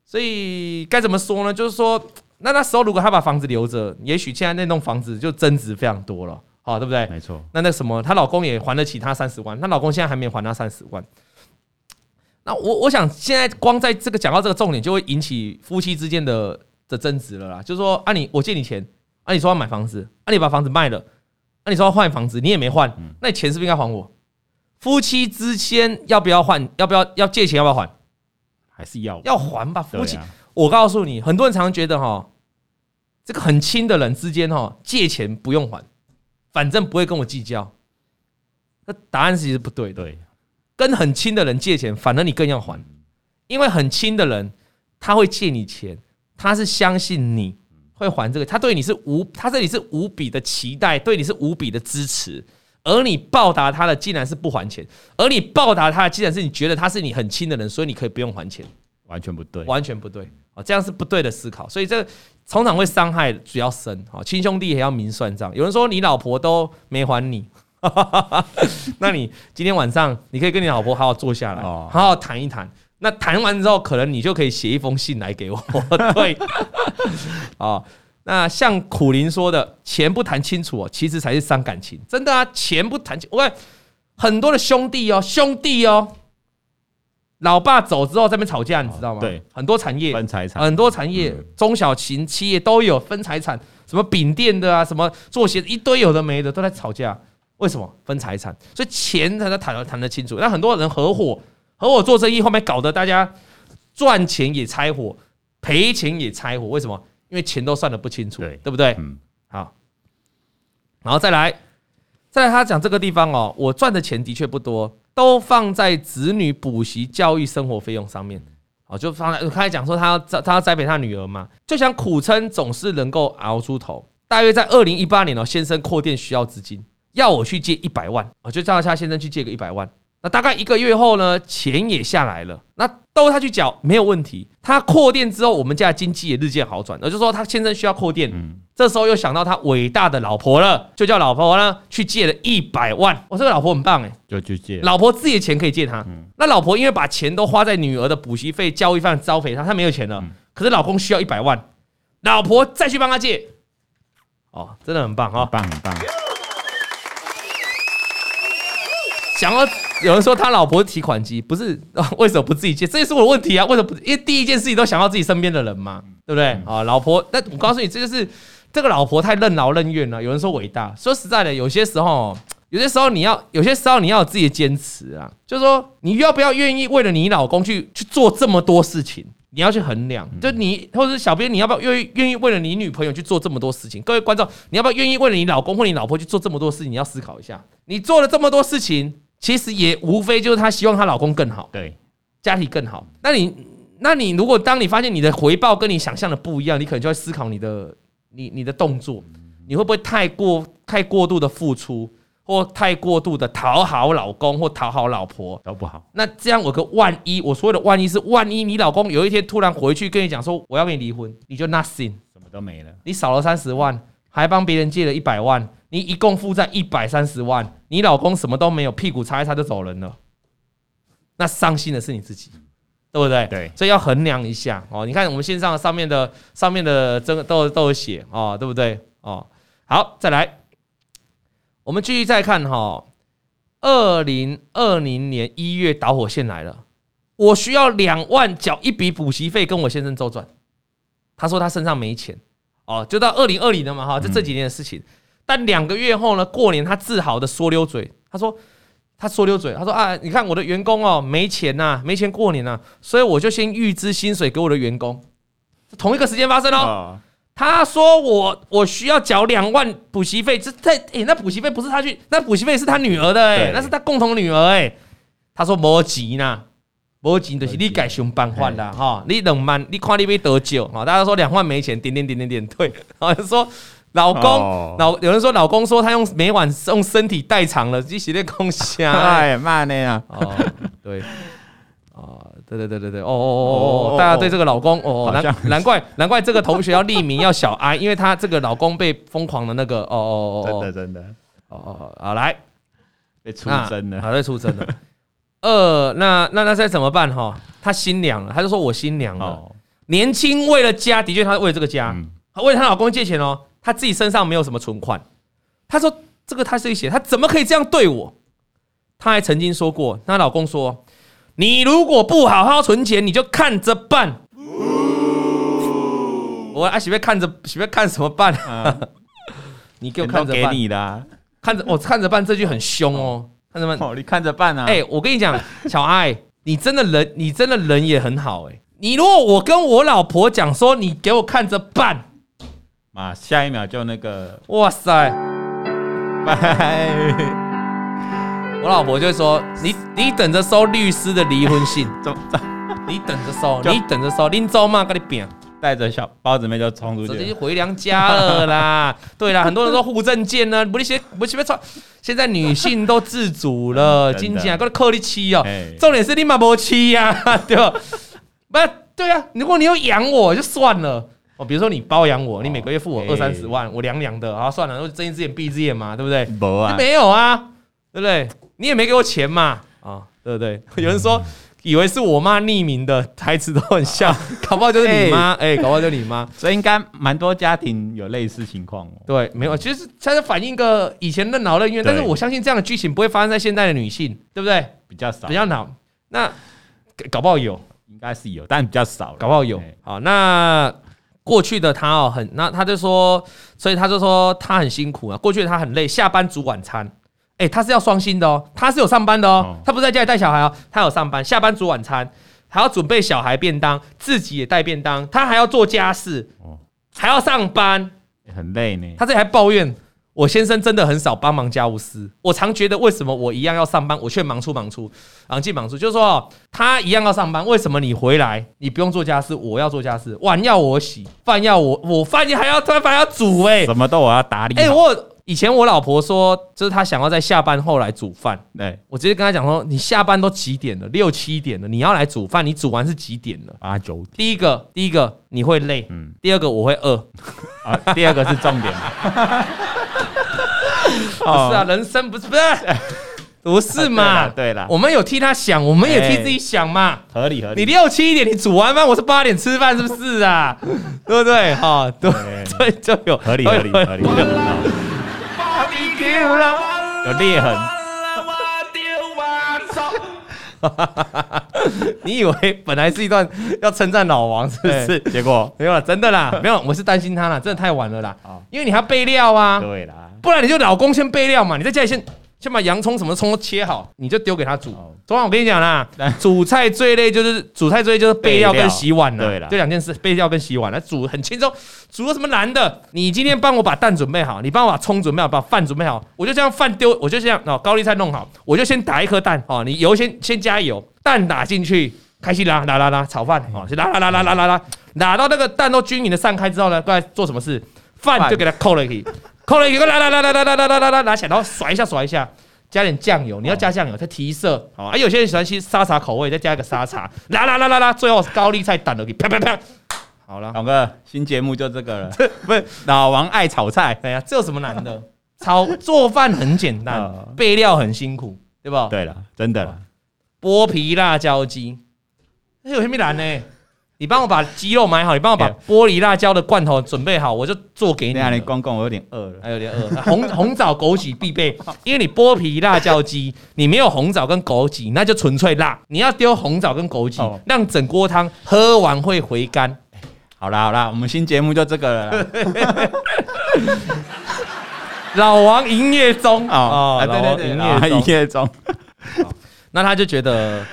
所以该怎么说呢？就是说，那那时候如果他把房子留着，也许现在那栋房子就增值非常多了，好，对不对？没错。那那什么，她老公也还得起她三十万，她老公现在还没还她三十万。那我我想现在光在这个讲到这个重点，就会引起夫妻之间的的争执了啦。就是说，啊你我借你钱，啊你说要买房子，啊你把房子卖了，啊你说要换房子，你也没换，那你钱是不是应该还我？夫妻之间要不要换？要不要要借钱？要不要还？还是要要还吧，夫妻。我告诉你，很多人常常觉得哈，这个很亲的人之间哈，借钱不用还，反正不会跟我计较。那答案其实不对的。跟很亲的人借钱，反而你更要还，因为很亲的人他会借你钱，他是相信你会还这个，他对你是无，他这里是无比的期待，对你是无比的支持。而你报答他的，竟然是不还钱；而你报答他的，竟然是你觉得他是你很亲的人，所以你可以不用还钱，完全不对，完全不对啊！这样是不对的思考，所以这通常会伤害比较深啊。亲兄弟也要明算账。有人说你老婆都没还你，那你今天晚上你可以跟你老婆好好坐下来，好好谈一谈。那谈完之后，可能你就可以写一封信来给我，对啊。那像苦林说的，钱不谈清楚哦，其实才是伤感情。真的啊，钱不谈清，我看很多的兄弟哦，兄弟哦，老爸走之后在那边吵架，你知道吗？对，很多产业分财产，很多产业中小型企业都有分财产，什么饼店的啊，什么做鞋一堆有的没的都在吵架。为什么分财产？所以钱才能谈得谈得清楚。那很多人合伙合伙做生意，后面搞得大家赚钱也拆伙，赔钱也拆伙。为什么？因为钱都算得不清楚，对，对不对？嗯，好，然后再来，再来他讲这个地方哦，我赚的钱的确不多，都放在子女补习、教育、生活费用上面。哦，就放在刚才讲说他要他要栽培他女儿嘛，就想苦撑总是能够熬出头。大约在二零一八年哦，先生扩店需要资金，要我去借一百万，我就叫他先生去借个一百万。那大概一个月后呢，钱也下来了，那都他去缴没有问题。他扩店之后，我们家的经济也日渐好转。也就是说，他先生需要扩店，这时候又想到他伟大的老婆了，就叫老婆呢去借了一百万。我这个老婆很棒哎，就去借。老婆自己的钱可以借他，那老婆因为把钱都花在女儿的补习费、教育费、招肥他，他没有钱了。可是老公需要一百万，老婆再去帮他借。哦，真的很棒哈，棒很棒。想要。有人说他老婆提款机，不是 为什么不自己借？这也是我的问题啊！为什么不？因为第一件事情都想到自己身边的人嘛，对不对？啊，老婆，但我告诉你，这就是这个老婆太任劳任怨了。有人说伟大，说实在的，有些时候，有些时候你要，有些时候你要有自己的坚持啊。就是说，你要不要愿意为了你老公去去做这么多事情？你要去衡量。就你或者是小编，你要不要愿意愿意为了你女朋友去做这么多事情？各位观众，你要不要愿意为了你老公或你老婆去做这么多事情？你要思考一下，你做了这么多事情。其实也无非就是她希望她老公更好，对，家庭更好。那你，那你如果当你发现你的回报跟你想象的不一样，你可能就会思考你的，你你的动作，你会不会太过太过度的付出，或太过度的讨好老公或讨好老婆都不好。那这样有个万一，我说的万一是万一你老公有一天突然回去跟你讲说我要跟你离婚，你就 nothing，什么都没了，你少了三十万，还帮别人借了一百万。你一共负债一百三十万，你老公什么都没有，屁股擦一擦就走人了，那伤心的是你自己，对不对？对，所以要衡量一下哦。你看我们线上上面的上面的这个都都有写哦，对不对？哦，好，再来，我们继续再看哈。二零二零年一月导火线来了，我需要两万缴一笔补习费跟我先生周转，他说他身上没钱哦，就到二零二零了嘛哈，就这几年的事情。但两个月后呢？过年他自豪的说溜嘴，他说他说溜嘴，他说啊，你看我的员工哦，没钱呐，没钱过年呐，所以我就先预支薪水给我的员工，同一个时间发生哦。他说我我需要缴两万补习费，这这诶，那补习费不是他去，那补习费是他女儿的诶，那是他共同女儿诶。他说莫急呢，没钱就是你该想办法啦，哈！你两万，你看你要多久？哈！大家说两万没钱，点点点点点对。好像 说老公老，有人说老公说他用每晚用身体代偿了，这是在空想。哎，妈的呀！哦，对，哦，对对对对对，哦哦哦哦，大家对这个老公，哦，难难怪难怪这个同学要匿名要小哀，因为他这个老公被疯狂的那个，哦哦哦，真的真的，哦哦，好来，被出征了，好，被出征了。呃，那那那再怎么办哈？他新娘了，他就说我新娘了。哦、年轻为了家，的确他为了这个家，嗯、他为了她老公借钱哦，他自己身上没有什么存款。他说这个他自己写，他怎么可以这样对我？他还曾经说过，她老公说，你如果不好好存钱，你就看着办。哦、我啊，喜欢看着喜欢看什么办？啊、你给我看着办，给你的，看着我看着办这句很凶哦。看着办，哦，你看着办啊！哎，我跟你讲，小爱，你真的人，你真的人也很好哎。你如果我跟我老婆讲说，你给我看着办，啊，下一秒就那个，哇塞，拜！我老婆就会说，你你等着收律师的离婚信，走走，你等着收，你等着收，林州嘛，跟你变。带着小包子妹就冲出去，直接回娘家了啦。对啦，很多人说护证件呢，不那些不是别穿。现在女性都自主了，经济啊，够扣你七哦。重点是你嘛没妻呀，对吧？不，对啊。如果你要养我就算了哦，比如说你包养我，你每个月付我二三十万，我凉凉的啊，算了，都睁一只眼闭一只眼嘛，对不对？没有啊，对不对？你也没给我钱嘛，啊，对不对？有人说。以为是我妈匿名的台词都很像，搞不好就是你妈，哎，搞不好就是你妈，所以应该蛮多家庭有类似情况哦。对，没有，其实它是反映一个以前任劳任怨，但是我相信这样的剧情不会发生在现在的女性，对不对？比较少，比较少。那搞不好有，应该是有，但比较少。搞不好有。好，那过去的他哦，很，那他就说，所以他就说他很辛苦啊，过去的他很累，下班煮晚餐。哎，他是要双薪的哦，他是有上班的哦，他不是在家里带小孩哦，他有上班，下班煮晚餐，还要准备小孩便当，自己也带便当，他还要做家事，还要上班，很累呢。他这里还抱怨我先生真的很少帮忙家务事，我常觉得为什么我一样要上班，我却忙出忙出，忙进忙出，就是说他一样要上班，为什么你回来你不用做家事，我要做家事，碗要我洗，饭要我我饭你还要他还要煮哎，什么都我要打理，哎我。以前我老婆说，就是她想要在下班后来煮饭。对，我直接跟她讲说，你下班都几点了？六七点了，你要来煮饭，你煮完是几点了？八九点。第一个，第一个你会累，嗯。第二个我会饿，啊，第二个是重点。不是啊，人生不是不是 不是嘛？对了，我们有替他想，我们也替自己想嘛。合理合理。你六七点你煮完饭，我是八点吃饭，是不是啊？对不对？哈，对，所以就有合理合理合理。有裂痕。你以为本来是一段要称赞老王，是不是？结果没有了，真的啦，没有。我是担心他啦，真的太晚了啦。因为你还要备料啊。对啦，不然你就老公先备料嘛，你在家里先。先把洋葱什么葱都切好，你就丢给他煮。昨晚我跟你讲啦，煮菜最累就是煮菜最累就是备料跟洗碗了。对了，这两件事备料跟洗碗，那煮很轻松。煮个什么难的？你今天帮我把蛋准备好，你帮我把葱准备好，把饭准备好，我就这样饭丢，我就这样哦，高丽菜弄好，我就先打一颗蛋哦，你油先先加油，蛋打进去，开始拉拉拉拉炒饭哦，先拉拉拉拉拉拉拉，拉到那个蛋都均匀的散开之后呢，过来做什么事？饭就给它扣了去。扣了一个，来来来来来来来来来拿起来，然后甩一下甩一下，加点酱油，你要加酱油，它提色。好啊，有些人喜欢吃沙茶口味，再加一个沙茶，来来来来来，最后高丽菜蛋都给啪啪啪。好了，老哥，新节目就这个了，不是老王爱炒菜，哎呀，这有什么难的？炒做饭很简单，备料很辛苦，对吧？对了，真的，剥皮辣椒鸡，那有什么难呢？你帮我把鸡肉买好，你帮我把玻璃辣椒的罐头准备好，我就做给你。你公公，我有点饿了，还有点饿。红 红枣枸杞必备，因为你剥皮辣椒鸡，你没有红枣跟枸杞，那就纯粹辣。你要丢红枣跟枸杞，让整锅汤喝完会回甘。好啦好啦，我们新节目就这个了。老王营业中啊，对对对，营业营业中。那他就觉得。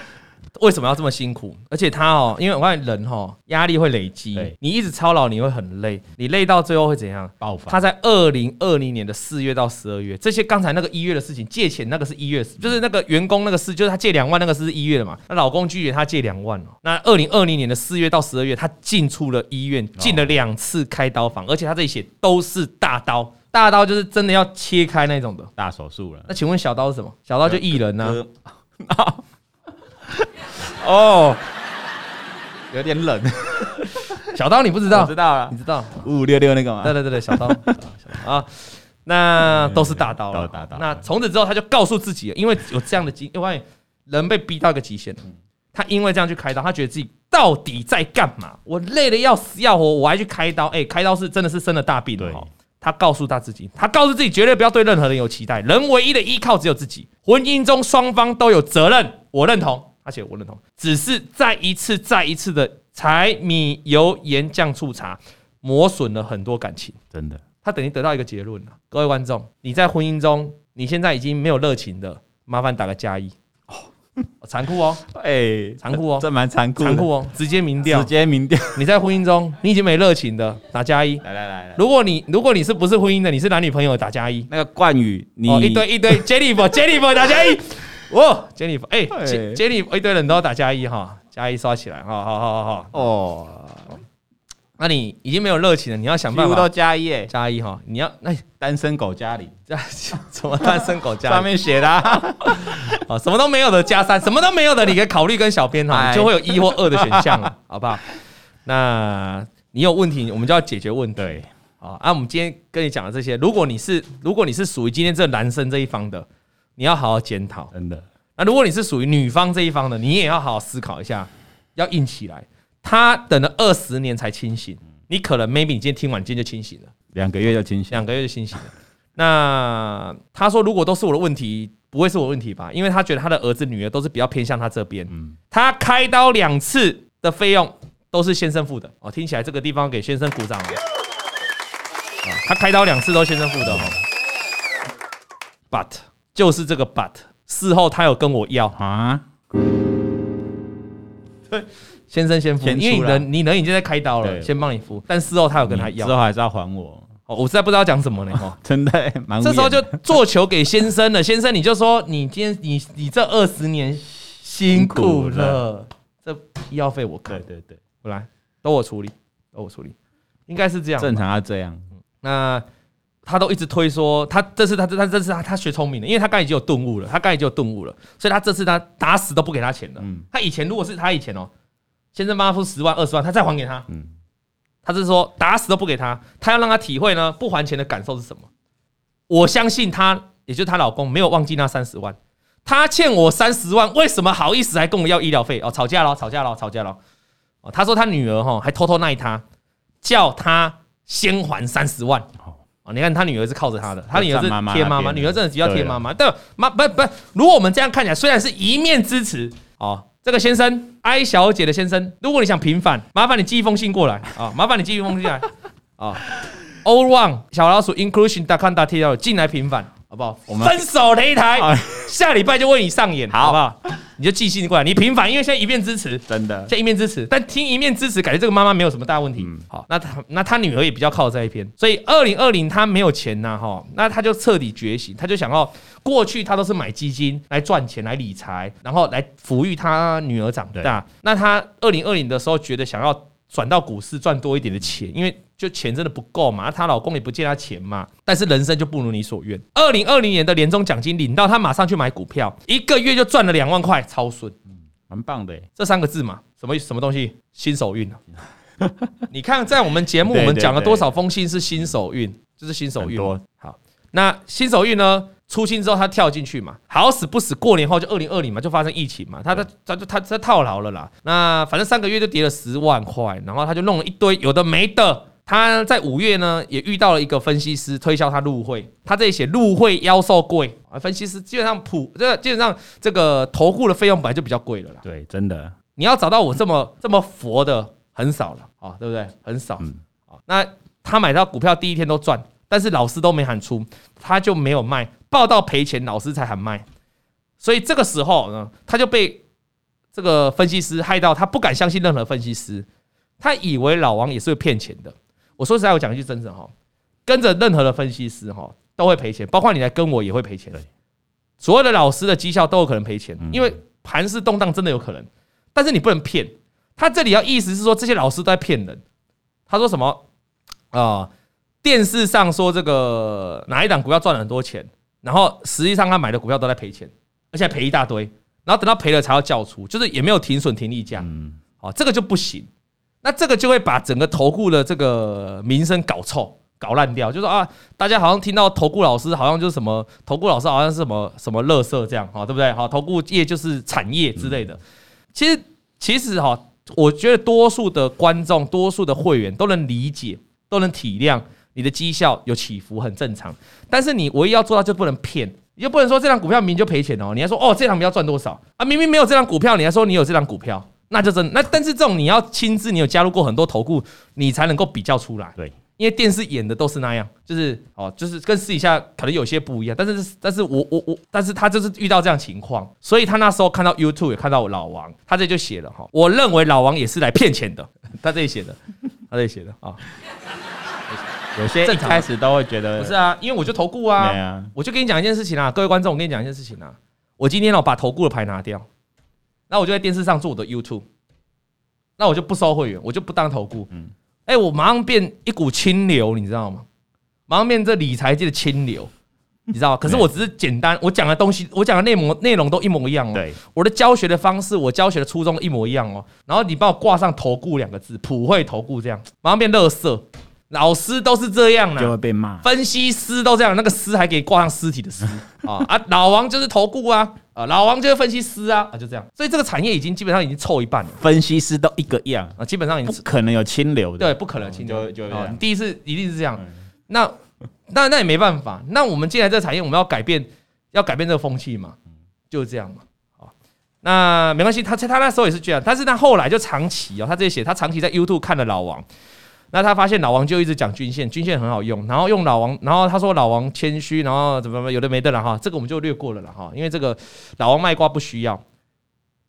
为什么要这么辛苦？而且他哦，因为我发现人哈压力会累积，你一直操劳你会很累，你累到最后会怎样？爆发。他在二零二零年的四月到十二月，这些刚才那个一月的事情，借钱那个是一月，就是那个员工那个事，就是他借两万那个是一月的嘛。那老公拒绝他借两万哦。那二零二零年的四月到十二月，他进出了医院，进了两次开刀房，而且他这里写都是大刀，大刀就是真的要切开那种的大手术了。那请问小刀是什么？小刀就艺人呢？哦，有点冷。小刀你不知道？知道了，你知道五五六六那个吗？对对对对，小刀 啊，那都是大刀了。大刀。那从此之后，他就告诉自己，因为有这样的经，因为人被逼到一个极限了。他因为这样去开刀，他觉得自己到底在干嘛？我累得要死要活，我还去开刀？哎，开刀是真的是生了大病的。他告诉他自己，他告诉自己绝对不要对任何人有期待，人唯一的依靠只有自己。婚姻中双方都有责任，我认同。而且我认同，只是再一次、再一次的柴米油盐酱醋茶，磨损了很多感情。真的，他等于得到一个结论了。各位观众，你在婚姻中，你现在已经没有热情的，麻烦打个加一。哦，残酷哦，哎，残酷哦，这蛮残酷，残酷哦，直接民调，直接民调。你在婚姻中，你已经没热情的，打加一。来来来来，如果你如果你是不是婚姻的，你是男女朋友，打加一。那个冠宇，你一堆一堆，Jennifer，Jennifer 打加一。哦，Jennifer，哎，Jennifer，一堆人都要打加一哈，加一刷起来，好好好好好。哦，那你已经没有热情了，你要想办法。都加一哎，加一哈，你要那单身狗加零，什么单身狗加？上面写的啊，什么都没有的加三，什么都没有的，你可以考虑跟小编哈，就会有一或二的选项了，好不好？那你有问题，我们就要解决问题。好，啊，我们今天跟你讲的这些，如果你是如果你是属于今天这男生这一方的。你要好好检讨，真的。那如果你是属于女方这一方的，你也要好好思考一下，要硬起来。他等了二十年才清醒，你可能 maybe 你今天听完，今天就清醒了，两个月就清醒，两个月就清醒了。那他说，如果都是我的问题，不会是我问题吧？因为他觉得他的儿子女儿都是比较偏向他这边。嗯，他开刀两次的费用都是先生付的哦。听起来这个地方给先生鼓掌啊！他开刀两次都是先生付的哦，but。就是这个 but，事后他有跟我要。啊，对，先生先付，因为你人你人已经在开刀了，先帮你付，但事后他有跟他要，之后还是要还我，哦，我实在不知道讲什么呢，哈，真的蛮，这时候就做球给先生了，先生你就说你今天你你这二十年辛苦了，这医药费我开，对对对，我来都我处理，都我处理，应该是这样，正常要这样，那。他都一直推说，他这次他这他这次他他学聪明了，因为他刚已经有顿悟了，他刚已经有顿悟了，所以他这次他打死都不给他钱了。嗯，他以前如果是他以前哦，先生帮他付十万二十万，他再还给他。嗯，他是说打死都不给他，他要让他体会呢不还钱的感受是什么。我相信他，也就是她老公没有忘记那三十万，他欠我三十万，为什么好意思还跟我要医疗费？哦，吵架了，吵架了，吵架了。哦，他说他女儿哈还偷偷奈他，叫他先还三十万。你看他女儿是靠着他的，他女儿是贴妈妈，女儿真的只要贴妈妈。但，妈不不，如果我们这样看起来，虽然是一面之词哦，这个先生，I 小姐的先生，如果你想平反，麻烦你寄一封信过来啊，麻烦你寄一封信来啊，All One 小老鼠 Inclusion dot com dot tw 进来平反。好不好？我们分手擂台，下礼拜就为你上演，好不好？你就寄信过来，你平反，因为现在一面之词，真的，现在一面之词。但听一面之词，感觉这个妈妈没有什么大问题。好，那他那他女儿也比较靠这一边，所以二零二零他没有钱呐，哈，那他就彻底觉醒，他就想要过去他都是买基金来赚钱来理财，然后来抚育他女儿长大。那他二零二零的时候觉得想要转到股市赚多一点的钱，因为。就钱真的不够嘛？她老公也不借她钱嘛？但是人生就不如你所愿。二零二零年的年终奖金领到，她马上去买股票，一个月就赚了两万块，超顺，蛮棒的。这三个字嘛，什么什么东西？新手运啊！你看，在我们节目，我们讲了多少封信是新手运，就是新手运。好，那新手运呢？出清之后，他跳进去嘛，好死不死，过年后就二零二零嘛，就发生疫情嘛，他他他就他他套牢了啦。那反正三个月就跌了十万块，然后他就弄了一堆有的没的。他在五月呢，也遇到了一个分析师推销他入会，他这里写入会妖兽贵啊，分析师基本上普这基本上这个投顾的费用本来就比较贵了啦。对，真的，你要找到我这么这么佛的很少了啊，对不对？很少。嗯。那他买到股票第一天都赚，但是老师都没喊出，他就没有卖，报到赔钱，老师才喊卖。所以这个时候呢，他就被。这个分析师害到他不敢相信任何分析师，他以为老王也是会骗钱的。我说实在，我讲一句真的哈，跟着任何的分析师哈都会赔钱，包括你来跟我也会赔钱。所有的老师的绩效都有可能赔钱，因为盘势动荡真的有可能。但是你不能骗他，这里要意思是说这些老师都在骗人。他说什么啊？电视上说这个哪一档股票赚了很多钱，然后实际上他买的股票都在赔钱，而且还赔一大堆，然后等到赔了才要叫出，就是也没有停损停利价。哦，这个就不行。那这个就会把整个投顾的这个名声搞臭、搞烂掉。就是说啊，大家好像听到投顾老师，好像就是什么投顾老师，好像是什么什么乐色这样，哈，对不对？好，投顾业就是产业之类的。其实，其实哈，我觉得多数的观众、多数的会员都能理解、都能体谅你的绩效有起伏，很正常。但是你唯一要做到，就不能骗，你就不能说这张股票明明就赔钱哦，你还说哦，这张股票赚多少啊？明明没有这张股票，你还说你有这张股票。那就真那，但是这种你要亲自，你有加入过很多投顾，你才能够比较出来。对，因为电视演的都是那样，就是哦，就是跟私底下可能有些不一样。但是，但是我我我，但是他就是遇到这样情况，所以他那时候看到 YouTube 也看到我老王，他这就写了哈，我认为老王也是来骗钱的。他这里写的，他这里写的啊，有些一开始都会觉得不是啊，因为我就投顾啊，我就跟你讲一件事情啊，各位观众，我跟你讲一件事情啊，我今天我把投顾的牌拿掉。那我就在电视上做我的 YouTube，那我就不收会员，我就不当投顾。嗯，哎，我马上变一股清流，你知道吗？马上变这理财界的清流，你知道吗？可是我只是简单，我讲的东西，我讲的内容内容都一模一样哦。对，我的教学的方式，我教学的初衷一模一样哦。然后你帮我挂上投顾两个字，普惠投顾这样，马上变垃圾。老师都是这样的，就会被骂。分析师都这样，那个师还给挂上尸体的尸 啊啊！老王就是投顾啊啊！老王就是分析师啊啊！就这样，所以这个产业已经基本上已经凑一半了。分析师都一个样啊，基本上已经不可能有清流的。对，不可能清流。就就你第一次一定是这样。那那那也没办法。那我们进来这个产业，我们要改变，要改变这个风气嘛，就是这样嘛。好，那没关系。他他那时候也是这样，但是他后来就长期哦，他这些写他长期在 YouTube 看了老王。那他发现老王就一直讲均线，均线很好用，然后用老王，然后他说老王谦虚，然后怎么怎么有的没的了哈，这个我们就略过了了哈，因为这个老王卖瓜不需要，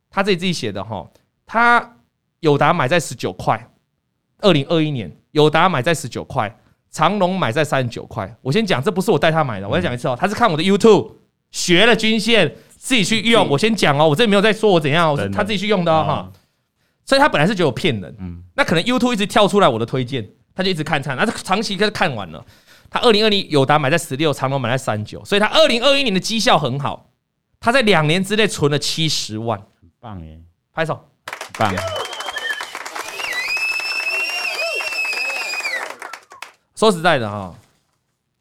他自己自己写的哈，他友达买在十九块，二零二一年友达买在十九块，长隆买在三十九块，我先讲这不是我带他买的，我再讲一次哦，他是看我的 YouTube 学了均线，自己去用，我先讲哦，我这里没有在说我怎样，我他自己去用的哈。所以他本来是觉得我骗人，嗯，那可能 YouTube 一直跳出来我的推荐，他就一直看看，那他长期开看完了。他二零二零有达买在十六，长隆买在三九，所以他二零二一年的绩效很好，他在两年之内存了七十万，很棒耶，拍手，棒。说实在的哈，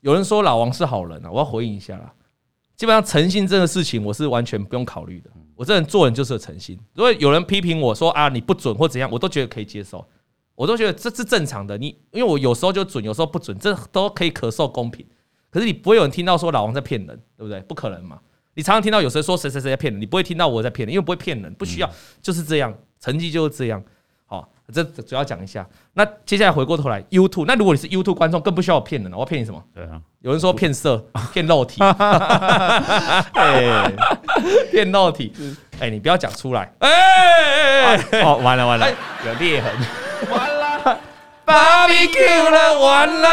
有人说老王是好人啊，我要回应一下啦。基本上诚信这个事情，我是完全不用考虑的。我这人做人就是有诚信。如果有人批评我说啊，你不准或怎样，我都觉得可以接受，我都觉得这是正常的。你因为我有时候就准，有时候不准，这都可以可受公平。可是你不会有人听到说老王在骗人，对不对？不可能嘛。你常常听到有谁说谁谁谁在骗人，你不会听到我在骗人，因为不会骗人，不需要，就是这样，成绩就是这样。好，这主要讲一下。那接下来回过头来，YouTube。那如果你是 YouTube 观众，更不需要我骗人了。我要骗你什么？对啊。有人说骗色、骗肉体，哎，骗肉体。哎，你不要讲出来。哎，哦，完了完了，有裂痕。完了，Barbecue 了，完了。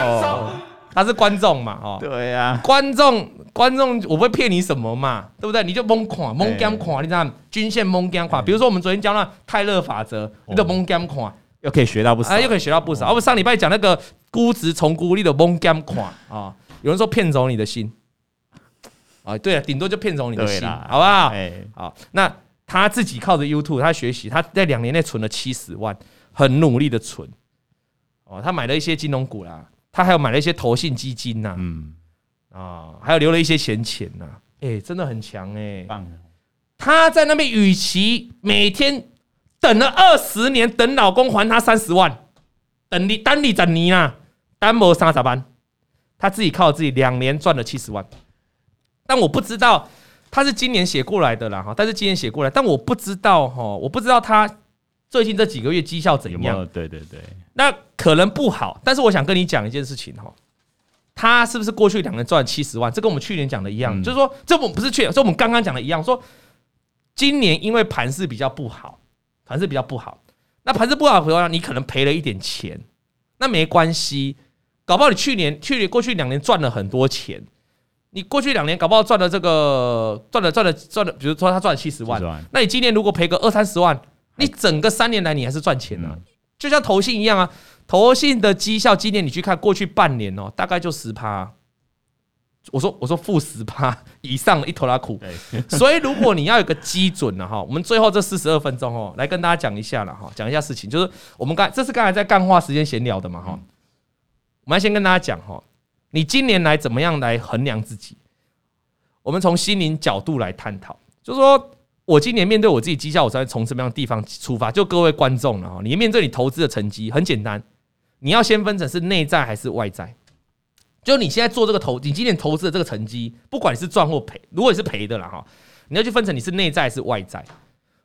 哦，他是观众嘛？哦，对呀，观众。观众，我不会骗你什么嘛，对不对？你就蒙看，蒙干看，你知道均线蒙干看。比如说我们昨天教那泰勒法则，你就蒙干看，又可以学到不少，啊，又可以学到不少。我们上礼拜讲那个估值重估，你就蒙干看啊。有人说骗走你的心，啊，对了，顶多就骗走你的心，好不好？好，那他自己靠着 YouTube，他学习，他在两年内存了七十万，很努力的存。哦，他买了一些金融股啦，他还有买了一些投信基金呐，嗯。啊，还有留了一些闲钱呐，哎，真的很强哎，棒！他在那边，与其每天等了二十年，等老公还他三十万，等你单你整你啊，单模三十班，他自己靠自己两年赚了七十万。但我不知道他是今年写过来的啦哈，但是今年写过来，但我不知道哈，我不知道他最近这几个月绩效怎样？对对对，那可能不好，但是我想跟你讲一件事情哈。他是不是过去两年赚了七十万？这跟我们去年讲的一样，嗯、就是说，这我们不是去年，是我们刚刚讲的一样，说今年因为盘势比较不好，盘势比较不好，那盘势不好的话，你可能赔了一点钱，那没关系，搞不好你去年、去年过去两年赚了很多钱，你过去两年搞不好赚了这个赚了赚了赚了，比如说他赚了七十万，那你今年如果赔个二三十万，你整个三年来你还是赚钱了、就像投信一样啊。投信的绩效，今年你去看过去半年哦，大概就十趴。我说我说负十趴以上一头拉苦。所以如果你要有个基准了哈，我们最后这四十二分钟哦，来跟大家讲一下了哈，讲一下事情，就是我们刚这是刚才在干话时间闲聊的嘛哈。我们要先跟大家讲哈，你今年来怎么样来衡量自己？我们从心灵角度来探讨，就是说。我今年面对我自己绩效，我才会从什么样的地方出发？就各位观众了哈，你面对你投资的成绩很简单，你要先分成是内在还是外在。就你现在做这个投，你今年投资的这个成绩，不管你是赚或赔，如果你是赔的了哈，你要去分成你是内在还是外在。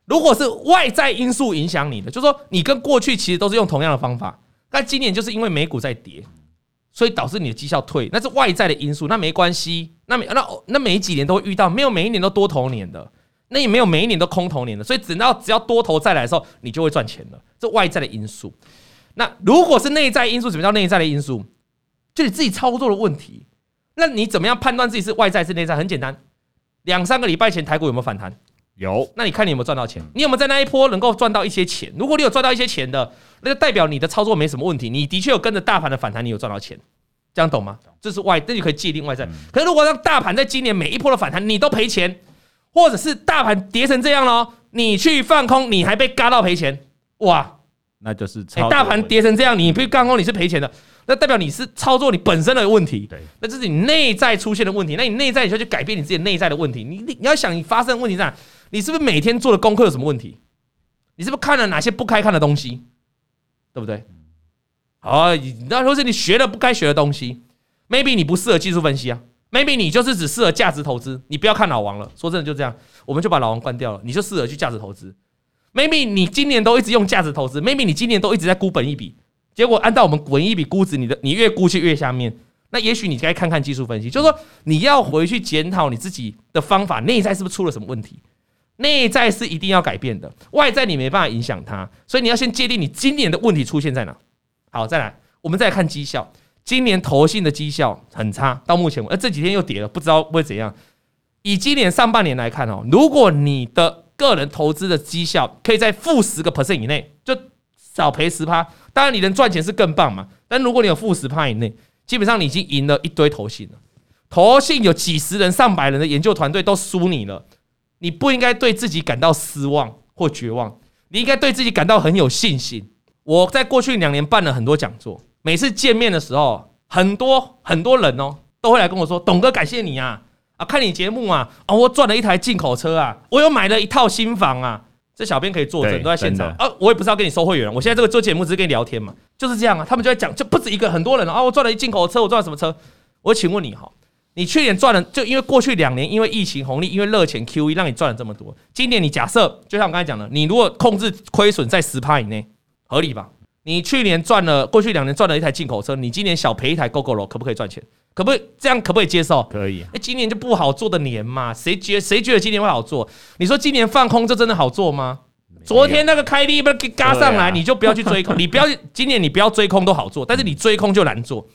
如果是外在因素影响你的，就是说你跟过去其实都是用同样的方法，但今年就是因为美股在跌，所以导致你的绩效退，那是外在的因素，那没关系，那每那那每几年都会遇到，没有每一年都多头年的。那也没有每一年都空头年的，所以只要只要多头再来的时候，你就会赚钱了。这外在的因素。那如果是内在因素，什么叫内在的因素？就你自己操作的问题。那你怎么样判断自己是外在是内在？很简单，两三个礼拜前台股有没有反弹？有。那你看你有没有赚到钱？你有没有在那一波能够赚到一些钱？如果你有赚到一些钱的，那就代表你的操作没什么问题。你的确有跟着大盘的反弹，你有赚到钱，这样懂吗？这是外，那就可以界定外在。可是如果让大盘在今年每一波的反弹，你都赔钱。或者是大盘跌成这样了，你去放空，你还被嘎到赔钱，哇，那就是哎，大盘跌成这样，你被杠空，你是赔钱的，那代表你是操作你本身的问题，对，那这是你内在出现的问题，那你内在你就要去改变你自己内在的问题，你你你要想你发生的问题在哪，你是不是每天做的功课有什么问题？你是不是看了哪些不该看的东西，对不对？好，那或是你学了不该学的东西，maybe 你不适合技术分析啊。maybe 你就是只适合价值投资，你不要看老王了。说真的就这样，我们就把老王关掉了，你就适合去价值投资。Maybe 你今年都一直用价值投资，maybe 你今年都一直在估本一笔，结果按照我们本一笔估值，你的你越估去越下面。那也许你该看看技术分析，就是说你要回去检讨你自己的方法，内在是不是出了什么问题？内在是一定要改变的，外在你没办法影响它，所以你要先界定你今年的问题出现在哪。好，再来，我们再看绩效。今年投信的绩效很差，到目前，而这几天又跌了，不知道会怎样。以今年上半年来看哦，如果你的个人投资的绩效可以在负十个 percent 以内，就少赔十趴。当然，你能赚钱是更棒嘛。但如果你有负十趴以内，基本上你已经赢了一堆投信了。投信有几十人、上百人的研究团队都输你了，你不应该对自己感到失望或绝望，你应该对自己感到很有信心。我在过去两年办了很多讲座。每次见面的时候，很多很多人哦，都会来跟我说：“董哥，感谢你啊！啊，看你节目啊，啊，我赚了一台进口车啊，我又买了一套新房啊。”这小编可以作证，都在现场啊。我也不是要跟你收会员，我现在这个做节目只是跟你聊天嘛，就是这样啊。他们就在讲，就不止一个，很多人啊，我赚了一进口车，我赚了什么车？我请问你哈，你去年赚了，就因为过去两年因为疫情红利，因为热钱 QE 让你赚了这么多。今年你假设，就像我刚才讲的，你如果控制亏损在十趴以内，合理吧？你去年赚了，过去两年赚了一台进口车，你今年小赔一台 Gogoro，可不可以赚钱？可不可以这样？可不可以接受？可以。哎，今年就不好做的年嘛，谁觉谁觉得今年会好做？你说今年放空这真的好做吗？昨天那个开低不是给嘎上来，你就不要去追空，你不要今年你不要追空都好做，但是你追空就难做。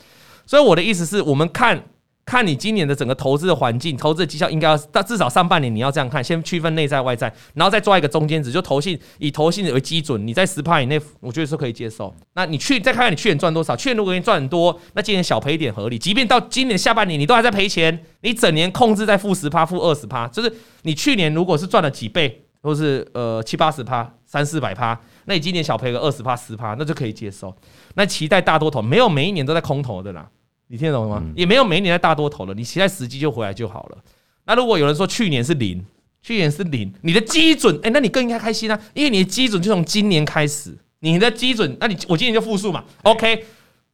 所以我的意思是我们看。看你今年的整个投资的环境，投资的绩效应该要，但至少上半年你要这样看，先区分内在外在，然后再抓一个中间值，就投信以投信为基准，你在十趴以内，我觉得是可以接受。那你去再看看你去年赚多少，去年如果你赚很多，那今年小赔一点合理。即便到今年下半年你都还在赔钱，你整年控制在负十趴、负二十趴，就是你去年如果是赚了几倍，或是呃七八十趴、三四百趴，那你今年小赔个二十趴、十趴，那就可以接受。那期待大多头，没有每一年都在空头的啦。你听得懂吗？也没有每年在大多头了，你期待时机就回来就好了。那如果有人说去年是零，去年是零，你的基准，哎，那你更应该开心啊，因为你的基准就从今年开始，你的基准，那你我今年就负数嘛，OK，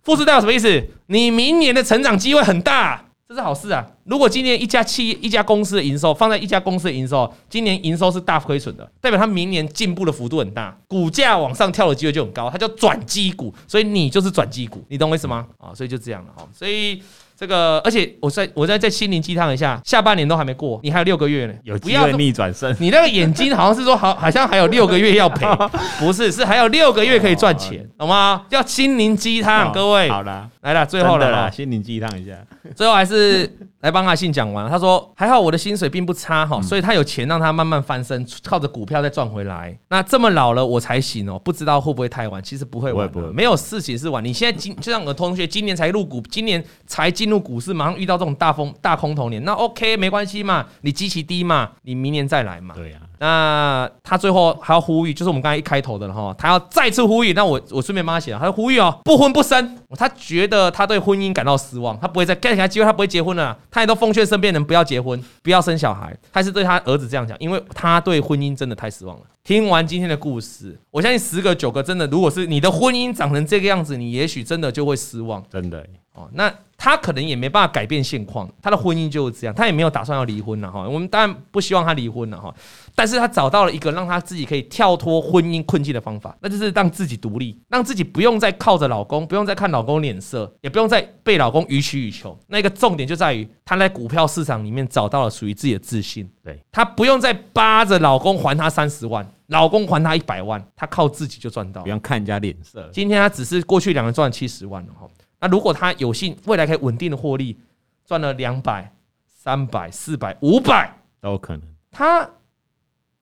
负数代表什么意思？你明年的成长机会很大。是好事啊！如果今年一家企业、一家公司的营收放在一家公司的营收，今年营收是大亏损的，代表它明年进步的幅度很大，股价往上跳的机会就很高，它叫转机股，所以你就是转机股，你懂我意思吗？啊，所以就这样了哈。所以这个，而且我再我再再心灵鸡汤一下，下半年都还没过，你还有六个月呢，有机会逆转胜。你那个眼睛好像是说好，好像还有六个月要赔，不是，是还有六个月可以赚钱，懂吗？叫心灵鸡汤，各位。好了，来了，最后了啦，心灵鸡汤一下，最后还是来帮阿信讲完。他说还好我的薪水并不差哈，所以他有钱让他慢慢翻身，靠着股票再赚回来。那这么老了我才醒哦，不知道会不会太晚？其实不会晚，没有事情是晚。你现在今就像我的同学，今年才入股，今年才进入股市，马上遇到这种大风大空头年，那 OK 没关系嘛，你基期低嘛，你明年再来嘛。对呀。那他最后还要呼吁，就是我们刚才一开头的了哈，他要再次呼吁。那我我顺便帮他写，他说呼吁哦，不婚不生。他觉得他对婚姻感到失望，他不会再给他机会，他不会结婚了。他也都奉劝身边人不要结婚，不要生小孩。他是对他儿子这样讲，因为他对婚姻真的太失望了。听完今天的故事，我相信十个九个真的，如果是你的婚姻长成这个样子，你也许真的就会失望。真的哦，那。他可能也没办法改变现况，他的婚姻就是这样，他也没有打算要离婚了哈。我们当然不希望他离婚了哈，但是他找到了一个让他自己可以跳脱婚姻困境的方法，那就是让自己独立，让自己不用再靠着老公，不用再看老公脸色，也不用再被老公予取予求。那个重点就在于他在股票市场里面找到了属于自己的自信。对，他不用再扒着老公还他三十万，老公还他一百万，他靠自己就赚到，不用看人家脸色。今天他只是过去两个赚七十万了哈。那如果他有幸未来可以稳定的获利，赚了两百、三百、四百、五百都有可能，他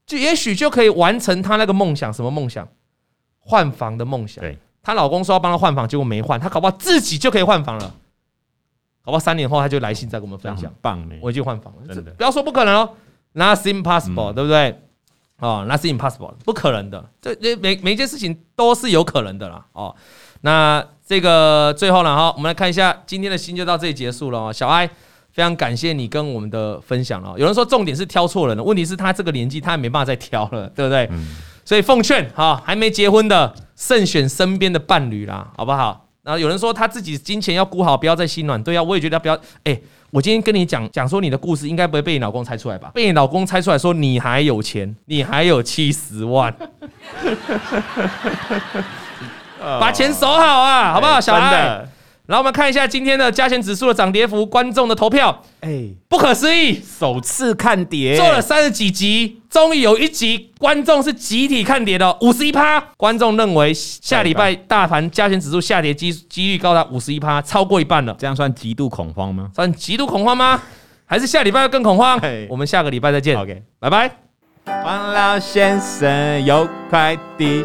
就也许就可以完成他那个梦想。什么梦想？换房的梦想。对，她老公说要帮她换房，结果没换，她搞不好自己就可以换房了。搞不好三年后他就来信再跟我们分享。棒，我已经换房了，真的。不要说不可能哦，Nothing impossible，对不对？哦，Nothing impossible，不可能的。这这每每一件事情都是有可能的啦。哦，那。这个最后了哈，我们来看一下今天的新就到这里结束了哦。小艾，非常感谢你跟我们的分享了。有人说重点是挑错人了，问题是他这个年纪他也没办法再挑了，对不对？所以奉劝哈，还没结婚的慎选身边的伴侣啦，好不好？然后有人说他自己金钱要顾好，不要再心软。对啊，我也觉得不要。哎，我今天跟你讲讲说你的故事，应该不会被你老公猜出来吧？被你老公猜出来说你还有钱，你还有七十万。把钱守好啊，好不好，小艾？然后我们看一下今天的加权指数的涨跌幅，观众的投票。哎，不可思议，首次看跌，做了三十几集，终于有一集观众是集体看跌的，五十一趴。观众认为下礼拜大盘加权指数下跌机几率高达五十一趴，超过一半了。这样算极度恐慌吗？算极度恐慌吗？还是下礼拜要更恐慌？我们下个礼拜再见。OK，拜拜。王老先生有块地。